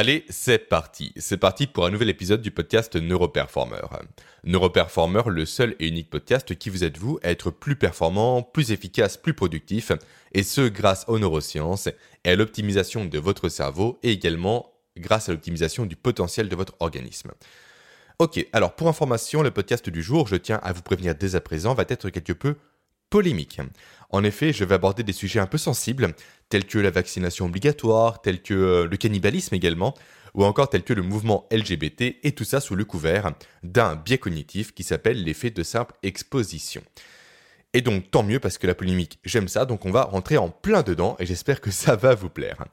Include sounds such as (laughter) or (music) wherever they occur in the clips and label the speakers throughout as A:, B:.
A: Allez, c'est parti. C'est parti pour un nouvel épisode du podcast Neuroperformer. Neuroperformer, le seul et unique podcast qui vous aide vous à être plus performant, plus efficace, plus productif, et ce grâce aux neurosciences et à l'optimisation de votre cerveau et également grâce à l'optimisation du potentiel de votre organisme. Ok, alors pour information, le podcast du jour, je tiens à vous prévenir dès à présent, va être quelque peu polémique. En effet, je vais aborder des sujets un peu sensibles, tels que la vaccination obligatoire, tels que euh, le cannibalisme également, ou encore tels que le mouvement LGBT, et tout ça sous le couvert d'un biais cognitif qui s'appelle l'effet de simple exposition. Et donc tant mieux parce que la polémique, j'aime ça, donc on va rentrer en plein dedans et j'espère que ça va vous plaire.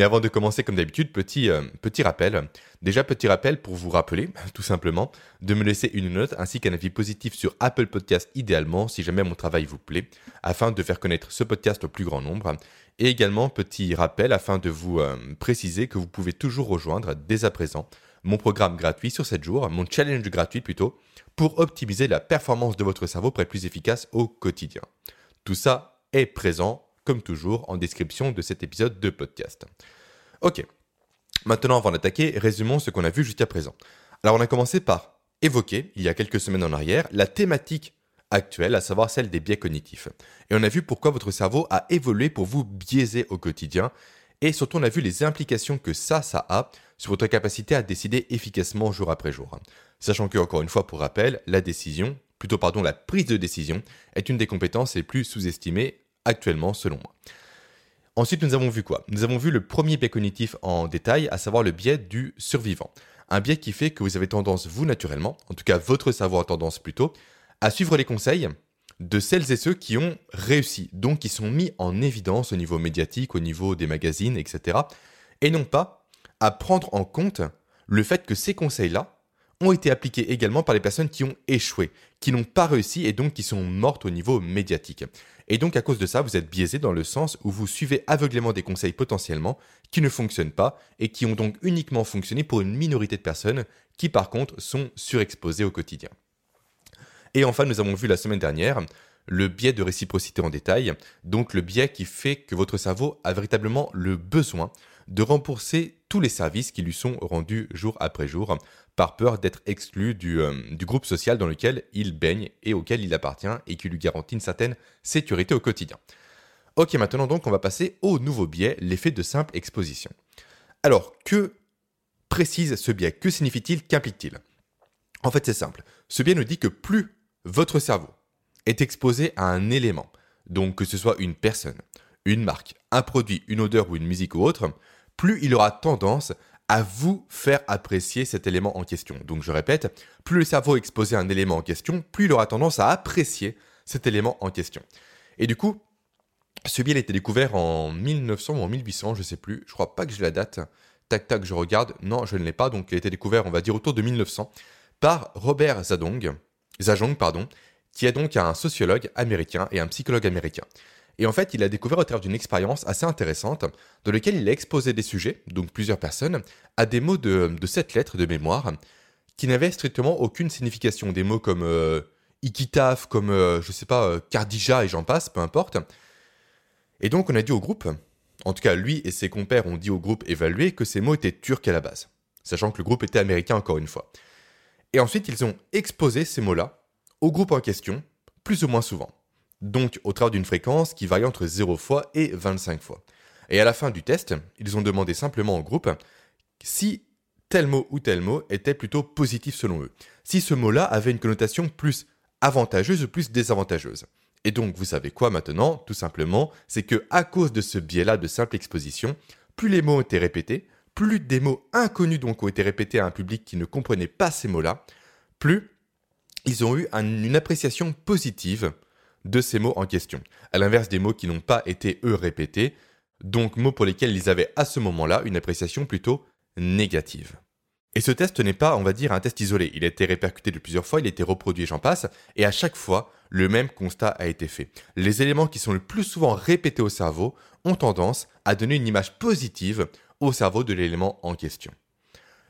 A: Mais avant de commencer comme d'habitude, petit, euh, petit rappel. Déjà petit rappel pour vous rappeler, (laughs) tout simplement, de me laisser une note ainsi qu'un avis positif sur Apple Podcast idéalement si jamais mon travail vous plaît, afin de faire connaître ce podcast au plus grand nombre. Et également petit rappel afin de vous euh, préciser que vous pouvez toujours rejoindre dès à présent mon programme gratuit sur 7 jours, mon challenge gratuit plutôt, pour optimiser la performance de votre cerveau pour être plus efficace au quotidien. Tout ça est présent, toujours, en description de cet épisode de podcast. Ok, maintenant avant d'attaquer, résumons ce qu'on a vu jusqu'à présent. Alors on a commencé par évoquer, il y a quelques semaines en arrière, la thématique actuelle, à savoir celle des biais cognitifs. Et on a vu pourquoi votre cerveau a évolué pour vous biaiser au quotidien et surtout, on a vu les implications que ça, ça a sur votre capacité à décider efficacement jour après jour. Sachant que, encore une fois, pour rappel, la décision, plutôt pardon, la prise de décision, est une des compétences les plus sous-estimées actuellement, selon moi. Ensuite, nous avons vu quoi? Nous avons vu le premier biais cognitif en détail, à savoir le biais du survivant. Un biais qui fait que vous avez tendance, vous naturellement, en tout cas votre cerveau a tendance plutôt, à suivre les conseils de celles et ceux qui ont réussi, donc qui sont mis en évidence au niveau médiatique, au niveau des magazines, etc. Et non pas à prendre en compte le fait que ces conseils-là ont été appliqués également par les personnes qui ont échoué, qui n'ont pas réussi et donc qui sont mortes au niveau médiatique. Et donc à cause de ça, vous êtes biaisé dans le sens où vous suivez aveuglément des conseils potentiellement qui ne fonctionnent pas et qui ont donc uniquement fonctionné pour une minorité de personnes qui par contre sont surexposées au quotidien. Et enfin, nous avons vu la semaine dernière le biais de réciprocité en détail, donc le biais qui fait que votre cerveau a véritablement le besoin de rembourser tous les services qui lui sont rendus jour après jour, par peur d'être exclu du, euh, du, groupe social dans lequel il baigne et auquel il appartient et qui lui garantit une certaine sécurité au quotidien. Ok, maintenant donc on va passer au nouveau biais, l'effet de simple exposition. Alors, que précise ce biais? Que signifie-t-il? Qu'implique-t-il? En fait, c'est simple. Ce biais nous dit que plus votre cerveau est exposé à un élément, donc que ce soit une personne, une marque, un produit, une odeur ou une musique ou autre, plus il aura tendance à vous faire apprécier cet élément en question. Donc je répète, plus le cerveau est exposé à un élément en question, plus il aura tendance à apprécier cet élément en question. Et du coup, ce biais a été découvert en 1900 ou en 1800, je ne sais plus, je crois pas que j'ai la date. Tac tac, je regarde. Non, je ne l'ai pas, donc il a été découvert, on va dire autour de 1900 par Robert Zadong, Zajong, pardon, qui est donc un sociologue américain et un psychologue américain. Et en fait, il a découvert au travers d'une expérience assez intéressante, dans laquelle il a exposé des sujets, donc plusieurs personnes, à des mots de, de sept lettres de mémoire, qui n'avaient strictement aucune signification. Des mots comme euh, Ikitaf, comme, euh, je sais pas, euh, Kardija et j'en passe, peu importe. Et donc, on a dit au groupe, en tout cas, lui et ses compères ont dit au groupe évalué que ces mots étaient turcs à la base, sachant que le groupe était américain encore une fois. Et ensuite, ils ont exposé ces mots-là au groupe en question, plus ou moins souvent. Donc au travers d'une fréquence qui varie entre 0 fois et 25 fois. Et à la fin du test, ils ont demandé simplement au groupe si tel mot ou tel mot était plutôt positif selon eux. Si ce mot-là avait une connotation plus avantageuse ou plus désavantageuse. Et donc, vous savez quoi maintenant? Tout simplement, c'est que à cause de ce biais-là de simple exposition, plus les mots ont été répétés, plus des mots inconnus ont été répétés à un public qui ne comprenait pas ces mots-là, plus ils ont eu une appréciation positive de ces mots en question, à l'inverse des mots qui n'ont pas été eux répétés, donc mots pour lesquels ils avaient à ce moment-là une appréciation plutôt négative. Et ce test n'est pas, on va dire, un test isolé. Il a été répercuté de plusieurs fois, il a été reproduit, j'en passe, et à chaque fois, le même constat a été fait. Les éléments qui sont le plus souvent répétés au cerveau ont tendance à donner une image positive au cerveau de l'élément en question.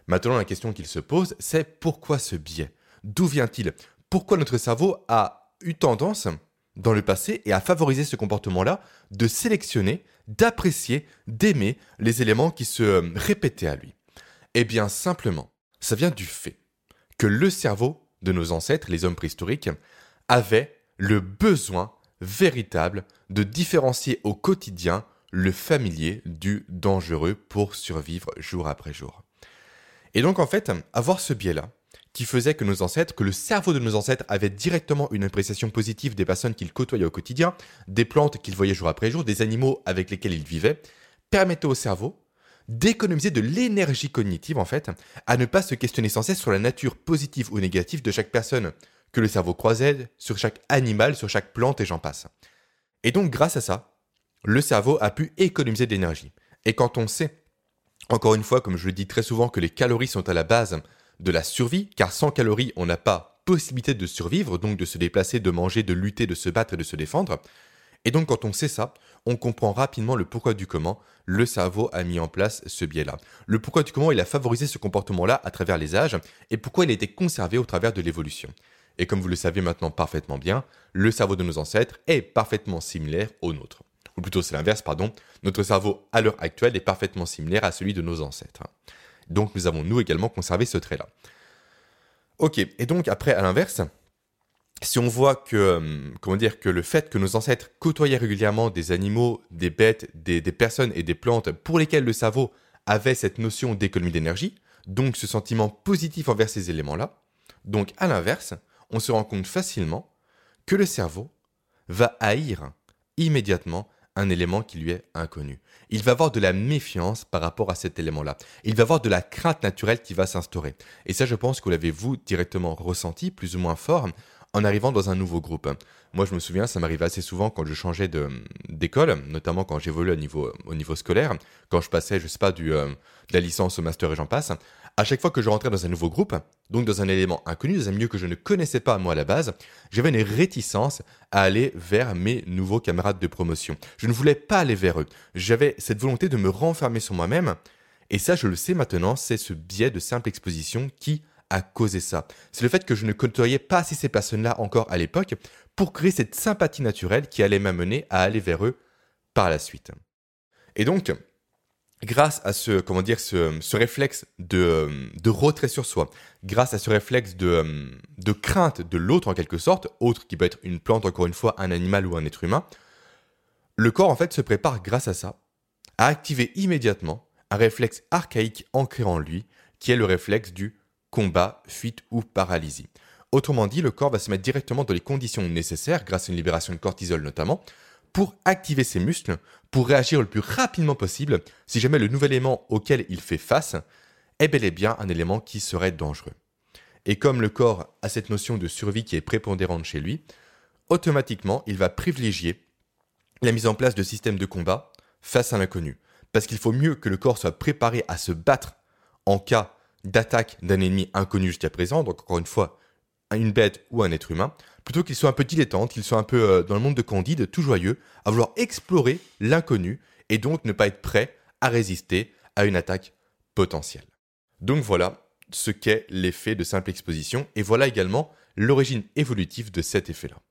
A: Maintenant, la question qu'il se pose, c'est pourquoi ce biais? D'où vient-il? Pourquoi notre cerveau a eu tendance, dans le passé, et à favoriser ce comportement-là, de sélectionner, d'apprécier, d'aimer les éléments qui se euh, répétaient à lui Eh bien simplement, ça vient du fait que le cerveau de nos ancêtres, les hommes préhistoriques, avait le besoin véritable de différencier au quotidien le familier du dangereux pour survivre jour après jour. Et donc en fait, avoir ce biais-là, qui faisait que nos ancêtres, que le cerveau de nos ancêtres avait directement une appréciation positive des personnes qu'ils côtoyaient au quotidien, des plantes qu'ils voyaient jour après jour, des animaux avec lesquels ils vivaient, permettait au cerveau d'économiser de l'énergie cognitive en fait, à ne pas se questionner sans cesse sur la nature positive ou négative de chaque personne que le cerveau croisait, sur chaque animal, sur chaque plante et j'en passe. Et donc grâce à ça, le cerveau a pu économiser de l'énergie. Et quand on sait, encore une fois, comme je le dis très souvent, que les calories sont à la base de la survie, car sans calories, on n'a pas possibilité de survivre, donc de se déplacer, de manger, de lutter, de se battre et de se défendre. Et donc quand on sait ça, on comprend rapidement le pourquoi du comment le cerveau a mis en place ce biais-là. Le pourquoi du comment il a favorisé ce comportement-là à travers les âges et pourquoi il a été conservé au travers de l'évolution. Et comme vous le savez maintenant parfaitement bien, le cerveau de nos ancêtres est parfaitement similaire au nôtre. Ou plutôt c'est l'inverse, pardon. Notre cerveau à l'heure actuelle est parfaitement similaire à celui de nos ancêtres. Donc nous avons nous également conservé ce trait-là. Ok, et donc après à l'inverse, si on voit que, euh, comment dire, que le fait que nos ancêtres côtoyaient régulièrement des animaux, des bêtes, des, des personnes et des plantes pour lesquelles le cerveau avait cette notion d'économie d'énergie, donc ce sentiment positif envers ces éléments-là, donc à l'inverse, on se rend compte facilement que le cerveau va haïr immédiatement un élément qui lui est inconnu. Il va avoir de la méfiance par rapport à cet élément-là. Il va avoir de la crainte naturelle qui va s'instaurer. Et ça, je pense que vous l'avez vous directement ressenti, plus ou moins fort, en arrivant dans un nouveau groupe. Moi, je me souviens, ça m'arrivait assez souvent quand je changeais d'école, notamment quand j'évoluais au niveau, au niveau scolaire, quand je passais, je sais pas, du, euh, de la licence au master et j'en passe. À chaque fois que je rentrais dans un nouveau groupe, donc dans un élément inconnu, dans un milieu que je ne connaissais pas moi à la base, j'avais une réticence à aller vers mes nouveaux camarades de promotion. Je ne voulais pas aller vers eux. J'avais cette volonté de me renfermer sur moi-même. Et ça, je le sais maintenant, c'est ce biais de simple exposition qui a causé ça. C'est le fait que je ne côtoyais pas assez ces personnes-là encore à l'époque pour créer cette sympathie naturelle qui allait m'amener à aller vers eux par la suite. Et donc, grâce à ce, comment dire, ce, réflexe de, de, retrait sur soi, grâce à ce réflexe de, de crainte de l'autre en quelque sorte, autre qui peut être une plante, encore une fois, un animal ou un être humain, le corps en fait se prépare grâce à ça à activer immédiatement un réflexe archaïque ancré en lui, qui est le réflexe du combat, fuite ou paralysie. Autrement dit, le corps va se mettre directement dans les conditions nécessaires, grâce à une libération de cortisol notamment, pour activer ses muscles, pour réagir le plus rapidement possible si jamais le nouvel élément auquel il fait face est bel et bien un élément qui serait dangereux. Et comme le corps a cette notion de survie qui est prépondérante chez lui, automatiquement il va privilégier la mise en place de systèmes de combat face à l'inconnu. Parce qu'il faut mieux que le corps soit préparé à se battre en cas d'attaque d'un ennemi inconnu jusqu'à présent, donc encore une fois, une bête ou un être humain, plutôt qu'il soit un peu dilettante, qu'il soit un peu euh, dans le monde de Candide, tout joyeux, à vouloir explorer l'inconnu et donc ne pas être prêt à résister à une attaque potentielle. Donc voilà ce qu'est l'effet de simple exposition et voilà également l'origine évolutive de cet effet-là.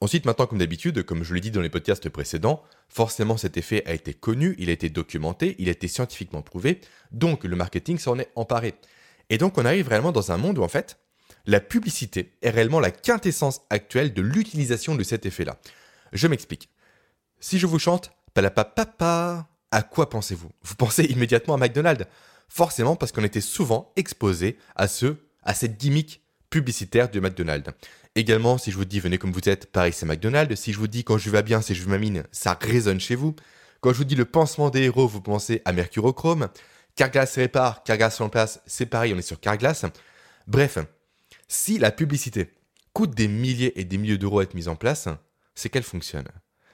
A: Ensuite, maintenant, comme d'habitude, comme je l'ai dit dans les podcasts précédents, forcément cet effet a été connu, il a été documenté, il a été scientifiquement prouvé, donc le marketing s'en est emparé. Et donc on arrive réellement dans un monde où en fait, la publicité est réellement la quintessence actuelle de l'utilisation de cet effet-là. Je m'explique. Si je vous chante Palapapapa, à quoi pensez-vous? Vous pensez immédiatement à McDonald's? Forcément parce qu'on était souvent exposé à ce, à cette gimmick publicitaire de McDonald's. Également, si je vous dis venez comme vous êtes, pareil c'est McDonald's. Si je vous dis quand je vais bien, c'est je m'amine, ça résonne chez vous. Quand je vous dis le pansement des héros, vous pensez à Mercurochrome. Carglass répare, Carglass place, c'est pareil, on est sur Carglass. Bref, si la publicité coûte des milliers et des milliers d'euros à être mise en place, c'est qu'elle fonctionne.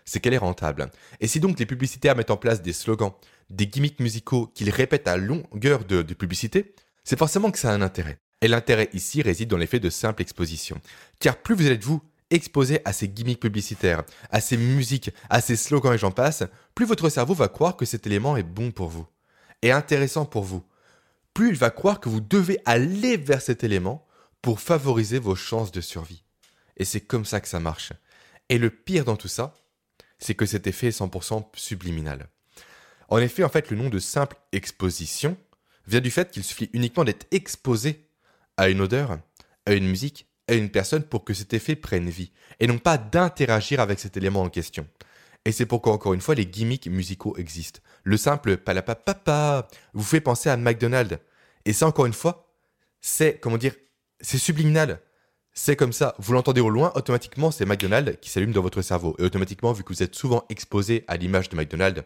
A: C'est qu'elle est rentable. Et si donc les publicitaires mettent en place des slogans, des gimmicks musicaux qu'ils répètent à longueur de, de publicité, c'est forcément que ça a un intérêt. Et l'intérêt ici réside dans l'effet de simple exposition. Car plus vous êtes vous exposé à ces gimmicks publicitaires, à ces musiques, à ces slogans et j'en passe, plus votre cerveau va croire que cet élément est bon pour vous, et intéressant pour vous. Plus il va croire que vous devez aller vers cet élément pour favoriser vos chances de survie. Et c'est comme ça que ça marche. Et le pire dans tout ça, c'est que cet effet est 100% subliminal. En effet, en fait, le nom de simple exposition vient du fait qu'il suffit uniquement d'être exposé à une odeur, à une musique, à une personne pour que cet effet prenne vie, et non pas d'interagir avec cet élément en question. Et c'est pourquoi, encore une fois, les gimmicks musicaux existent. Le simple palapapapa vous fait penser à McDonald's. Et ça, encore une fois, c'est, comment dire, c'est subliminal. C'est comme ça. Vous l'entendez au loin, automatiquement, c'est McDonald's qui s'allume dans votre cerveau. Et automatiquement, vu que vous êtes souvent exposé à l'image de McDonald's,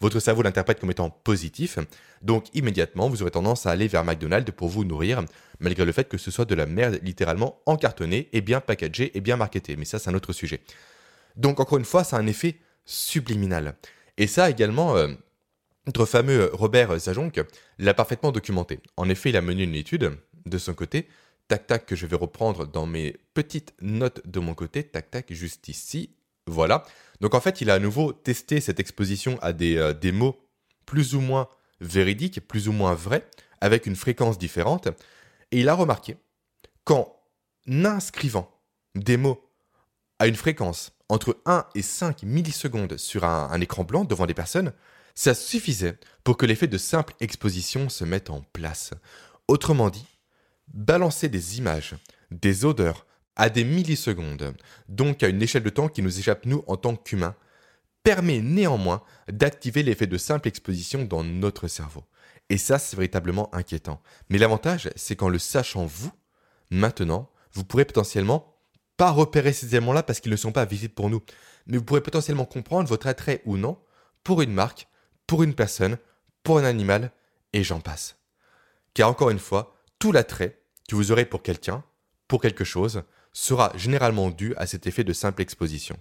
A: votre cerveau l'interprète comme étant positif. Donc, immédiatement, vous aurez tendance à aller vers McDonald's pour vous nourrir, malgré le fait que ce soit de la merde littéralement encartonnée et bien packagée et bien marketée. Mais ça, c'est un autre sujet. Donc, encore une fois, ça a un effet subliminal. Et ça également, euh, notre fameux Robert Zajonc l'a parfaitement documenté. En effet, il a mené une étude de son côté, tac tac, que je vais reprendre dans mes petites notes de mon côté, tac tac, juste ici, voilà. Donc en fait, il a à nouveau testé cette exposition à des, euh, des mots plus ou moins véridiques, plus ou moins vrais, avec une fréquence différente, et il a remarqué qu'en inscrivant des mots à une fréquence entre 1 et 5 millisecondes sur un, écran blanc devant des personnes, ça suffisait pour que l'effet de simple exposition se mette en place. Autrement dit, balancer des images, des odeurs à des millisecondes, donc à une échelle de temps qui nous échappe nous en tant qu'humains, permet néanmoins d'activer l'effet de simple exposition dans notre cerveau. Et ça, c'est véritablement inquiétant. Mais l'avantage, c'est qu'en le sachant vous, maintenant, vous pourrez potentiellement pas repérer ces éléments-là parce qu'ils ne sont pas visibles pour nous, mais vous pourrez potentiellement comprendre votre attrait ou non pour une marque, pour une personne, pour un animal, et j'en passe. Car encore une fois, tout l'attrait que vous aurez pour quelqu'un, pour quelque chose, sera généralement dû à cet effet de simple exposition.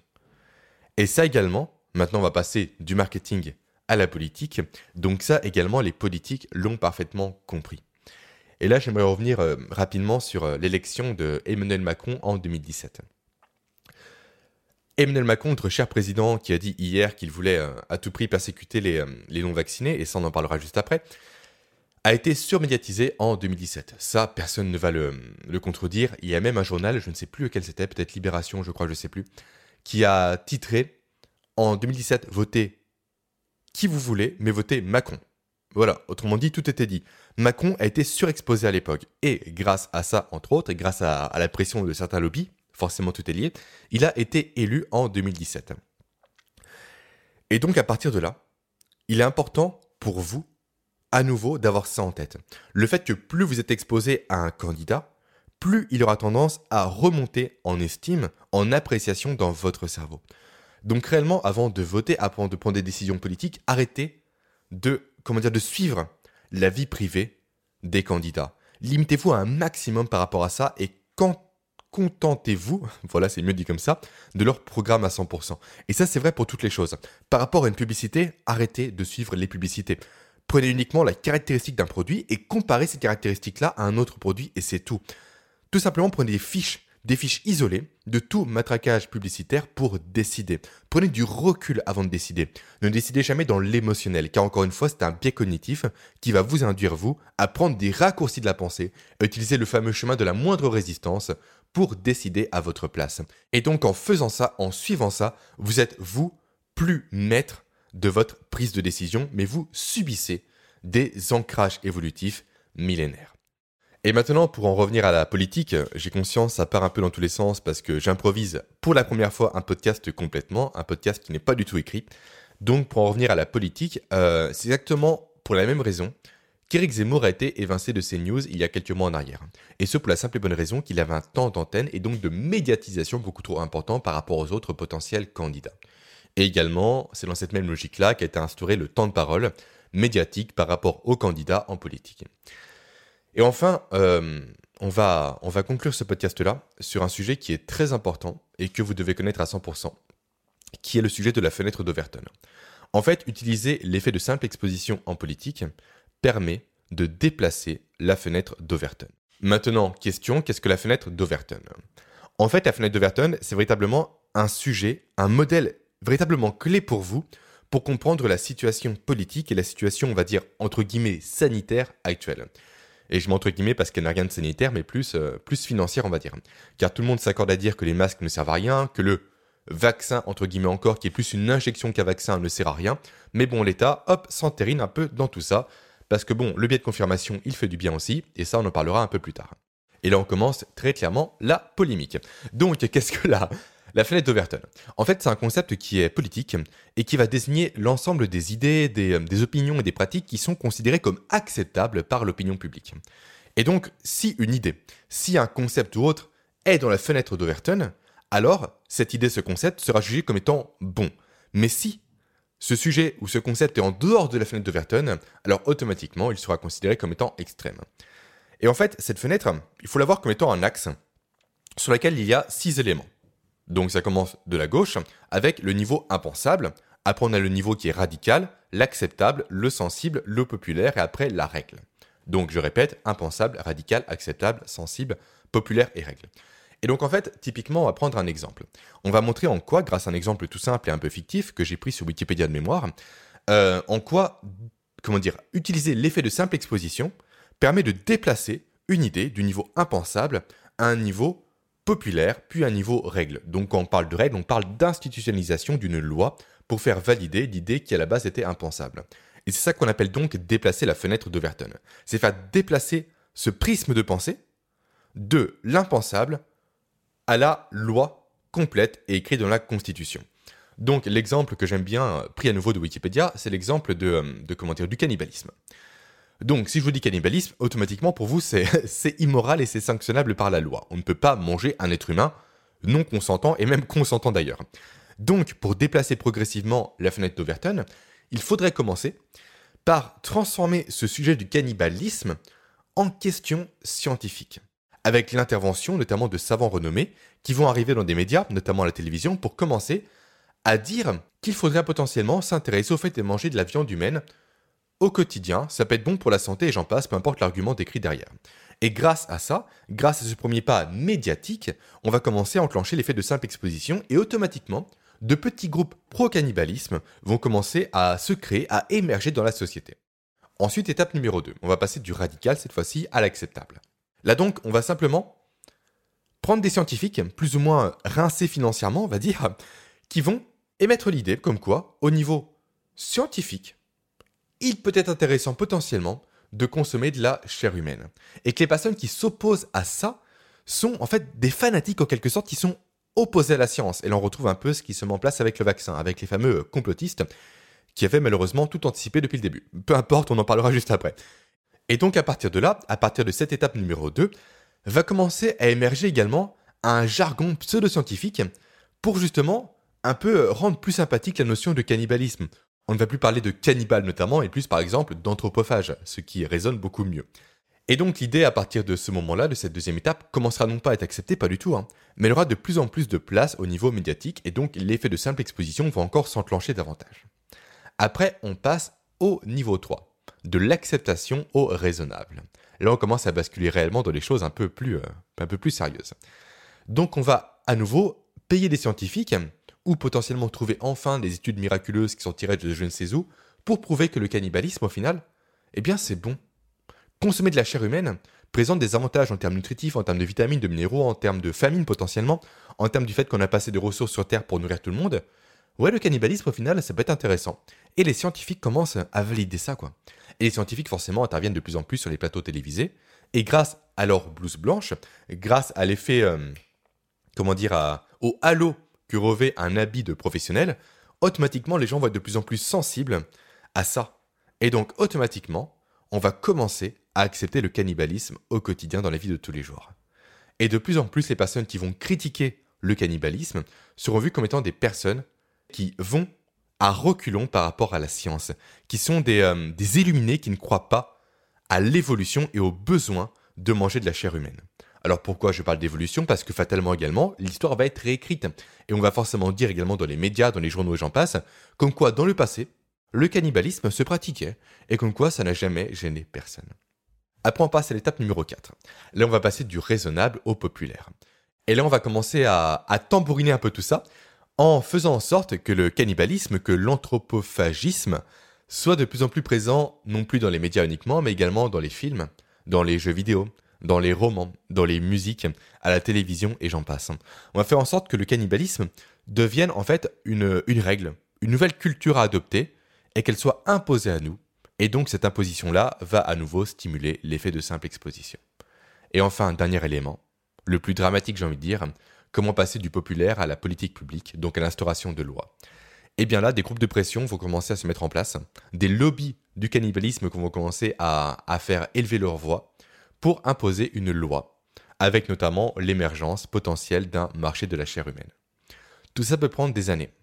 A: Et ça également, maintenant on va passer du marketing à la politique, donc ça également les politiques l'ont parfaitement compris. Et là, j'aimerais revenir euh, rapidement sur euh, l'élection de Emmanuel Macron en 2017. Emmanuel Macron, notre cher président, qui a dit hier qu'il voulait euh, à tout prix persécuter les, non-vaccinés, et ça on en parlera juste après, a été surmédiatisé en 2017. Ça, personne ne va le, contredire. Il y a même un journal, je ne sais plus lequel c'était, peut-être Libération, je crois, je ne sais plus, qui a titré en 2017 Votez qui vous voulez, mais votez Macron. Voilà, autrement dit, tout était dit. Macron a été surexposé à l'époque. Et grâce à ça, entre autres, et grâce à, la pression de certains lobbies, forcément tout est lié, il a été élu en 2017. Et donc à partir de là, il est important pour vous, à nouveau, d'avoir ça en tête. Le fait que plus vous êtes exposé à un candidat, plus il aura tendance à remonter en estime, en appréciation dans votre cerveau. Donc réellement, avant de voter, avant de prendre des décisions politiques, arrêtez de comment dire, de suivre la vie privée des candidats. Limitez-vous à un maximum par rapport à ça et contentez-vous, (laughs) voilà c'est mieux dit comme ça, de leur programme à 100%. Et ça c'est vrai pour toutes les choses. Par rapport à une publicité, arrêtez de suivre les publicités. Prenez uniquement la caractéristique d'un produit et comparez ces caractéristiques-là à un autre produit et c'est tout. Tout simplement prenez des fiches des fiches isolées de tout matraquage publicitaire pour décider. Prenez du recul avant de décider. Ne décidez jamais dans l'émotionnel, car encore une fois, c'est un biais cognitif qui va vous induire, vous, à prendre des raccourcis de la pensée, à utiliser le fameux chemin de la moindre résistance pour décider à votre place. Et donc en faisant ça, en suivant ça, vous êtes, vous, plus maître de votre prise de décision, mais vous subissez des ancrages évolutifs millénaires. Et maintenant, pour en revenir à la politique, j'ai conscience, ça part un peu dans tous les sens parce que j'improvise pour la première fois un podcast complètement, un podcast qui n'est pas du tout écrit. Donc, pour en revenir à la politique, euh, c'est exactement pour la même raison qu'Éric Zemmour a été évincé de CNews il y a quelques mois en arrière. Et ce pour la simple et bonne raison qu'il avait un temps d'antenne et donc de médiatisation beaucoup trop important par rapport aux autres potentiels candidats. Et également, c'est dans cette même logique-là qu'a été instauré le temps de parole médiatique par rapport aux candidats en politique. Et enfin, euh, on, va, on va conclure ce podcast-là sur un sujet qui est très important et que vous devez connaître à 100%, qui est le sujet de la fenêtre d'Overton. En fait, utiliser l'effet de simple exposition en politique permet de déplacer la fenêtre d'Overton. Maintenant, question, qu'est-ce que la fenêtre d'Overton En fait, la fenêtre d'Overton, c'est véritablement un sujet, un modèle véritablement clé pour vous pour comprendre la situation politique et la situation, on va dire, entre guillemets, sanitaire actuelle. Et je m'entre guillemets parce qu'elle n'a rien de sanitaire, mais plus, euh, plus financière, on va dire. Car tout le monde s'accorde à dire que les masques ne servent à rien, que le vaccin, entre guillemets encore, qui est plus une injection qu'un vaccin, ne sert à rien. Mais bon, l'État, hop, s'entérine un peu dans tout ça, parce que bon, le biais de confirmation, il fait du bien aussi, et ça on en parlera un peu plus tard. Et là on commence très clairement la polémique. Donc qu'est-ce que là la fenêtre d'Overton. En fait, c'est un concept qui est politique et qui va désigner l'ensemble des idées, des, des, opinions et des pratiques qui sont considérées comme acceptables par l'opinion publique. Et donc, si une idée, si un concept ou autre est dans la fenêtre d'Overton, alors cette idée, ce concept sera jugé comme étant bon. Mais si ce sujet ou ce concept est en dehors de la fenêtre d'Overton, alors automatiquement il sera considéré comme étant extrême. Et en fait, cette fenêtre, il faut la voir comme étant un axe sur lequel il y a six éléments. Donc ça commence de la gauche avec le niveau impensable, après on a le niveau qui est radical, l'acceptable, le sensible, le populaire et après la règle. Donc je répète, impensable, radical, acceptable, sensible, populaire et règle. Et donc en fait, typiquement, on va prendre un exemple. On va montrer en quoi, grâce à un exemple tout simple et un peu fictif que j'ai pris sur Wikipédia de mémoire, euh, en quoi, comment dire, utiliser l'effet de simple exposition permet de déplacer une idée du niveau impensable à un niveau populaire, puis un niveau règle. Donc quand on parle de règle, on parle d'institutionnalisation d'une loi pour faire valider l'idée qui à la base était impensable. Et c'est ça qu'on appelle donc déplacer la fenêtre d'Overton. C'est faire déplacer ce prisme de pensée de l'impensable à la loi complète et écrite dans la Constitution. Donc l'exemple que j'aime bien, pris à nouveau de Wikipédia, c'est l'exemple de, euh, de du cannibalisme. Donc si je vous dis cannibalisme, automatiquement pour vous (laughs) c'est immoral et c'est sanctionnable par la loi. On ne peut pas manger un être humain non consentant et même consentant d'ailleurs. Donc pour déplacer progressivement la fenêtre d'Overton, il faudrait commencer par transformer ce sujet du cannibalisme en question scientifique avec l'intervention notamment de savants renommés qui vont arriver dans des médias, notamment à la télévision, pour commencer à dire qu'il faudrait potentiellement s'intéresser au fait de manger de la viande humaine au quotidien, ça peut être bon pour la santé et j'en passe, peu importe l'argument décrit derrière. Et grâce à ça, grâce à ce premier pas médiatique, on va commencer à enclencher l'effet de simple exposition et automatiquement, de petits groupes pro-cannibalisme vont commencer à se créer, à émerger dans la société. Ensuite, étape numéro 2, on va passer du radical cette fois-ci à l'acceptable. Là donc, on va simplement prendre des scientifiques, plus ou moins rincés financièrement, on va dire, qui vont émettre l'idée comme quoi, au niveau scientifique, il peut être intéressant potentiellement de consommer de la chair humaine. Et que les personnes qui s'opposent à ça sont en fait des fanatiques en quelque sorte qui sont opposés à la science. Et l'on retrouve un peu ce qui se met en place avec le vaccin, avec les fameux complotistes qui avaient malheureusement tout anticipé depuis le début. Peu importe, on en parlera juste après. Et donc à partir de là, à partir de cette étape numéro 2, va commencer à émerger également un jargon pseudo-scientifique pour justement un peu rendre plus sympathique la notion de cannibalisme. On ne va plus parler de cannibale notamment, et plus par exemple d'anthropophage, ce qui résonne beaucoup mieux. Et donc l'idée à partir de ce moment-là, de cette deuxième étape, commencera non pas à être acceptée, pas du tout, hein, mais elle aura de plus en plus de place au niveau médiatique, et donc l'effet de simple exposition va encore s'enclencher davantage. Après, on passe au niveau 3 de l'acceptation au raisonnable. Là, on commence à basculer réellement dans des choses un peu plus, euh, un peu plus sérieuses. Donc, on va à nouveau payer des scientifiques ou potentiellement trouver enfin des études miraculeuses qui sont tirées de je ne sais où pour prouver que le cannibalisme, au final, eh bien, c'est bon. Consommer de la chair humaine présente des avantages en termes nutritifs, en termes de vitamines, de minéraux, en termes de famine potentiellement, en termes du fait qu'on a passé de ressources sur Terre pour nourrir tout le monde. Ouais, le cannibalisme, au final, ça peut être intéressant. Et les scientifiques commencent à valider ça, quoi. Et les scientifiques, forcément, interviennent de plus en plus sur les plateaux télévisés. Et grâce à leur blouse blanche, grâce à l'effet, euh, comment dire, au halo que revêt un habit de professionnel, automatiquement, les gens vont être de plus en plus sensibles à ça. Et donc, automatiquement, on va commencer à accepter le cannibalisme au quotidien dans la vie de tous les jours. Et de plus en plus, les personnes qui vont critiquer le cannibalisme seront vues comme étant des personnes qui vont à reculons par rapport à la science, qui sont des, euh, des illuminés qui ne croient pas à l'évolution et au besoin de manger de la chair humaine. Alors pourquoi je parle d'évolution? Parce que fatalement également, l'histoire va être réécrite. Et on va forcément dire également dans les médias, dans les journaux et j'en passe, comme quoi dans le passé, le cannibalisme se pratiquait, et comme quoi ça n'a jamais gêné personne. Après on passe à l'étape numéro 4. Là on va passer du raisonnable au populaire. Et là on va commencer à, à tambouriner un peu tout ça, en faisant en sorte que le cannibalisme, que l'anthropophagisme soit de plus en plus présent non plus dans les médias uniquement, mais également dans les films, dans les jeux vidéo, dans les romans, dans les musiques, à la télévision et j'en passe. On va faire en sorte que le cannibalisme devienne en fait une, une règle, une nouvelle culture à adopter et qu'elle soit imposée à nous Et donc cette imposition-là va à nouveau stimuler l'effet de simple exposition. Et enfin, dernier élément, le plus dramatique j'ai envie de dire, comment passer du populaire à la politique publique, donc à l'instauration de lois. Et eh bien là, des groupes de pression vont commencer à se mettre en place, des lobbies du cannibalisme vont commencer à, à faire élever leur voix pour imposer une loi, avec notamment l'émergence potentielle d'un marché de la chair humaine. Tout ça peut prendre des années,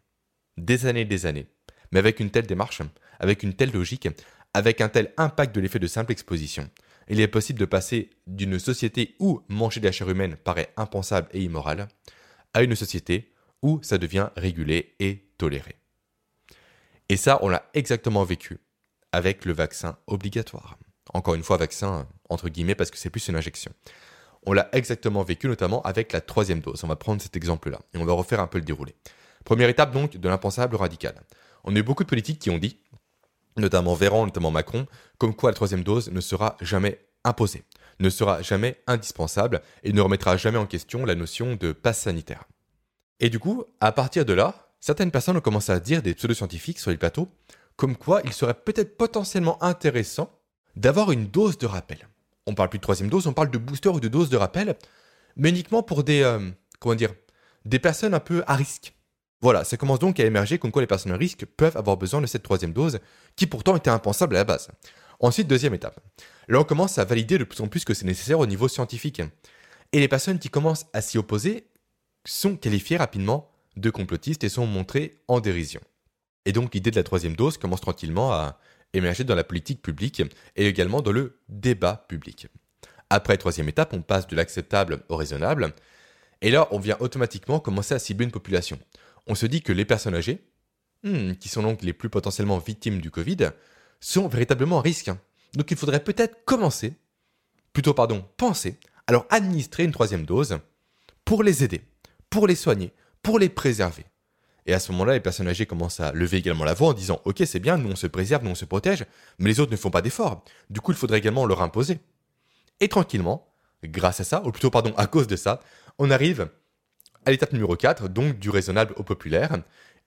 A: des années, des années, mais avec une telle démarche, avec une telle logique, avec un tel impact de l'effet de simple exposition, il est possible de passer d'une société où manger de la chair humaine paraît impensable et immoral, à une société où ça devient régulé et toléré. Et ça, on l'a exactement vécu avec le vaccin obligatoire. Encore une fois, vaccin entre guillemets parce que c'est plus une injection. On l'a exactement vécu notamment avec la troisième dose. On va prendre cet exemple-là et on va refaire un peu le déroulé. Première étape donc de l'impensable radical. On a eu beaucoup de politiques qui ont dit, notamment Véran, notamment Macron, comme quoi la troisième dose ne sera jamais imposée, ne sera jamais indispensable et ne remettra jamais en question la notion de passe sanitaire. Et du coup, à partir de là, certaines personnes ont commencé à dire, des pseudo-scientifiques sur les plateaux, comme quoi il serait peut-être potentiellement intéressant d'avoir une dose de rappel. On parle plus de troisième dose, on parle de booster ou de dose de rappel, mais uniquement pour des, euh, comment dire, des personnes un peu à risque. Voilà, ça commence donc à émerger comme quoi les personnes à risque peuvent avoir besoin de cette troisième dose, qui pourtant était impensable à la base. Ensuite, deuxième étape. Là, on commence à valider de plus en plus que c'est nécessaire au niveau scientifique. Et les personnes qui commencent à s'y opposer sont qualifiées rapidement de complotistes et sont montrées en dérision. Et donc l'idée de la troisième dose commence tranquillement à émerger dans la politique publique et également dans le débat public. Après troisième étape, on passe de l'acceptable au raisonnable, et là on vient automatiquement commencer à cibler une population. On se dit que les personnes âgées, hmm, qui sont donc les plus potentiellement victimes du Covid, sont véritablement en risque. Donc il faudrait peut-être commencer, plutôt pardon, penser, alors administrer une troisième dose pour les aider, pour les soigner, pour les préserver. Et à ce moment-là, les personnes âgées commencent à lever également la voix en disant Ok, c'est bien, nous on se préserve, nous on se protège, mais les autres ne font pas d'efforts. Du coup, il faudrait également leur imposer. Et tranquillement, grâce à ça, ou plutôt, pardon, à cause de ça, on arrive à l'étape numéro 4, donc du raisonnable au populaire,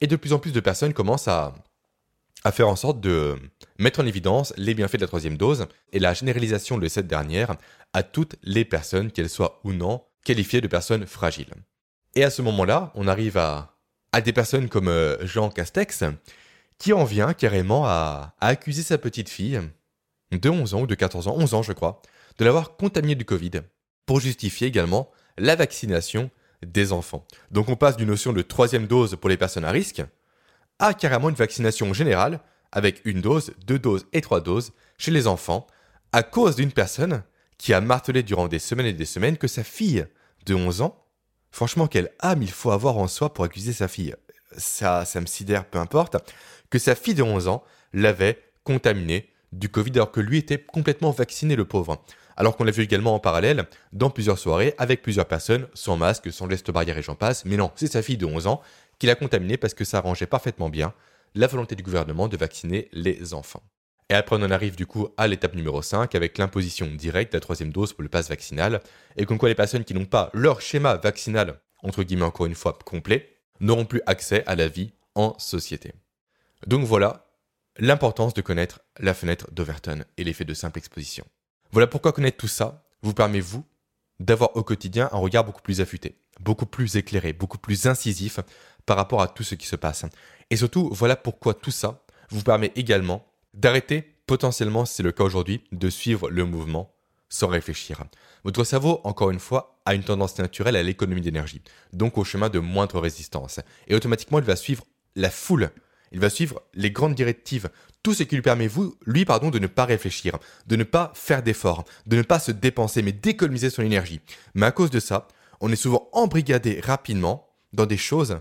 A: et de plus en plus de personnes commencent à, à faire en sorte de mettre en évidence les bienfaits de la troisième dose et la généralisation de cette dernière à toutes les personnes, qu'elles soient ou non qualifiées de personnes fragiles. Et à ce moment-là, on arrive à à des personnes comme euh, Jean Castex, qui en vient carrément à, accuser sa petite fille, de 11 ans ou de 14 ans, 11 ans je crois, de l'avoir contaminée du Covid, pour justifier également la vaccination des enfants. Donc on passe d'une notion de troisième dose pour les personnes à risque à carrément une vaccination générale avec une dose, deux doses et trois doses chez les enfants à cause d'une personne qui a martelé durant des semaines et des semaines que sa fille de 11 ans Franchement, quelle âme il faut avoir en soi pour accuser sa fille. Ça, ça me sidère, peu importe, que sa fille de 11 ans l'avait contaminé du Covid alors que lui était complètement vacciné, le pauvre. Alors qu'on l'a vu également en parallèle dans plusieurs soirées avec plusieurs personnes sans masque, sans geste barrière et j'en passe. Mais non, c'est sa fille de 11 ans qui l'a contaminé parce que ça arrangeait parfaitement bien la volonté du gouvernement de vacciner les enfants. Et après, on en arrive du coup à l'étape numéro 5 avec l'imposition directe de la troisième dose pour le pass vaccinal. Et comme quoi les personnes qui n'ont pas leur schéma vaccinal, entre guillemets encore une fois, complet, n'auront plus accès à la vie en société. Donc voilà l'importance de connaître la fenêtre d'Overton et l'effet de simple exposition. Voilà pourquoi connaître tout ça vous permet, vous, d'avoir au quotidien un regard beaucoup plus affûté, beaucoup plus éclairé, beaucoup plus incisif par rapport à tout ce qui se passe. Et surtout, voilà pourquoi tout ça vous permet également d'arrêter potentiellement, si c'est le cas aujourd'hui, de suivre le mouvement sans réfléchir. Votre cerveau, encore une fois, a une tendance naturelle à l'économie d'énergie, donc au chemin de moindre résistance. Et automatiquement, il va suivre la foule, il va suivre les grandes directives, tout ce qui lui permet, vous, lui, pardon, de ne pas réfléchir, de ne pas faire d'efforts, de ne pas se dépenser, mais d'économiser son énergie. Mais à cause de ça, on est souvent embrigadé rapidement dans des choses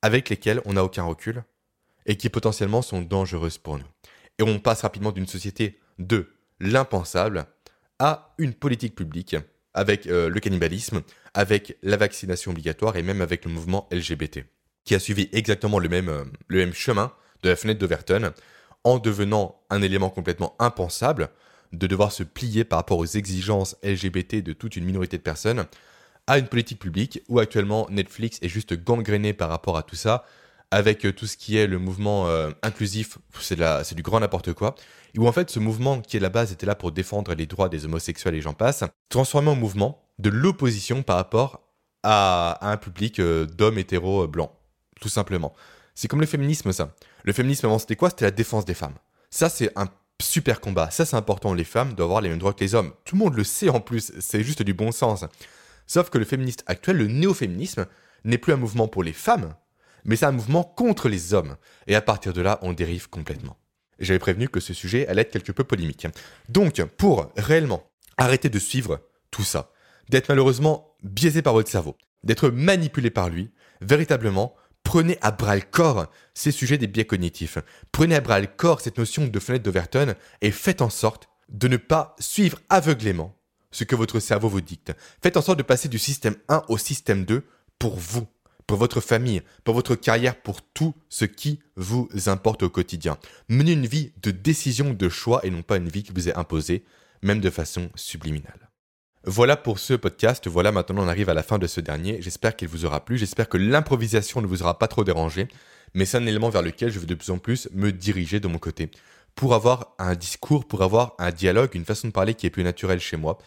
A: avec lesquelles on n'a aucun recul et qui potentiellement sont dangereuses pour nous et on passe rapidement d'une société de l'impensable à une politique publique avec euh, le cannibalisme, avec la vaccination obligatoire et même avec le mouvement LGBT, qui a suivi exactement le même, euh, le même chemin de la fenêtre d'Overton, en devenant un élément complètement impensable de devoir se plier par rapport aux exigences LGBT de toute une minorité de personnes, à une politique publique où actuellement Netflix est juste gangréné par rapport à tout ça, avec euh, tout ce qui est le mouvement euh, inclusif, c'est du grand n'importe quoi, et où en fait ce mouvement qui est la base était là pour défendre les droits des homosexuels et j'en passe, transformé en mouvement de l'opposition par rapport à, un public euh, d'hommes hétéros blancs, tout simplement. C'est comme le féminisme ça. Le féminisme avant c'était quoi? C'était la défense des femmes. Ça c'est un super combat, ça c'est important, les femmes doivent avoir les mêmes droits que les hommes. Tout le monde le sait en plus, c'est juste du bon sens. Sauf que le féministe actuel, le néo-féminisme, n'est plus un mouvement pour les femmes, mais c'est un mouvement contre les hommes. Et à partir de là, on dérive complètement. J'avais prévenu que ce sujet allait être quelque peu polémique. Donc, pour réellement arrêter de suivre tout ça, d'être malheureusement biaisé par votre cerveau, d'être manipulé par lui, véritablement, prenez à bras le corps ces sujets des biais cognitifs. Prenez à bras le corps cette notion de fenêtre d'Overton et faites en sorte de ne pas suivre aveuglément ce que votre cerveau vous dicte. Faites en sorte de passer du système 1 au système 2 pour vous pour votre famille, pour votre carrière, pour tout ce qui vous importe au quotidien. Menez une vie de décision, de choix et non pas une vie qui vous est imposée, même de façon subliminale. Voilà pour ce podcast. Voilà, maintenant on arrive à la fin de ce dernier. J'espère qu'il vous aura plu. J'espère que l'improvisation ne vous aura pas trop dérangé. Mais c'est un élément vers lequel je veux de plus en plus me diriger de mon côté. Pour avoir un discours, pour avoir un dialogue, une façon de parler qui est plus naturelle chez moi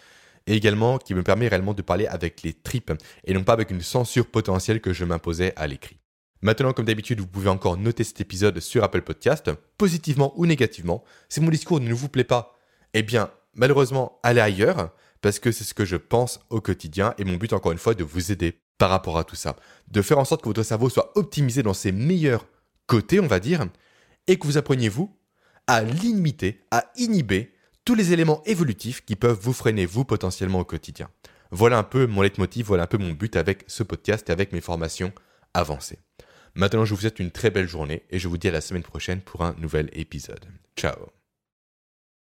A: et également qui me permet réellement de parler avec les tripes et non pas avec une censure potentielle que je m'imposais à l'écrit. Maintenant, comme d'habitude, vous pouvez encore noter cet épisode sur Apple Podcast, positivement ou négativement. Si mon discours ne vous plaît pas, eh bien, malheureusement, allez ailleurs, parce que c'est ce que je pense au quotidien, et mon but, encore une fois, de vous aider par rapport à tout ça. De faire en sorte que votre cerveau soit optimisé dans ses meilleurs côtés, on va dire, et que vous appreniez, vous, à limiter, à inhiber tous les éléments évolutifs qui peuvent vous freiner, vous, potentiellement au quotidien. Voilà un peu mon leitmotiv, voilà un peu mon but avec ce podcast et avec mes formations avancées. Maintenant, je vous souhaite une très belle journée et je vous dis à la semaine prochaine pour un nouvel épisode. Ciao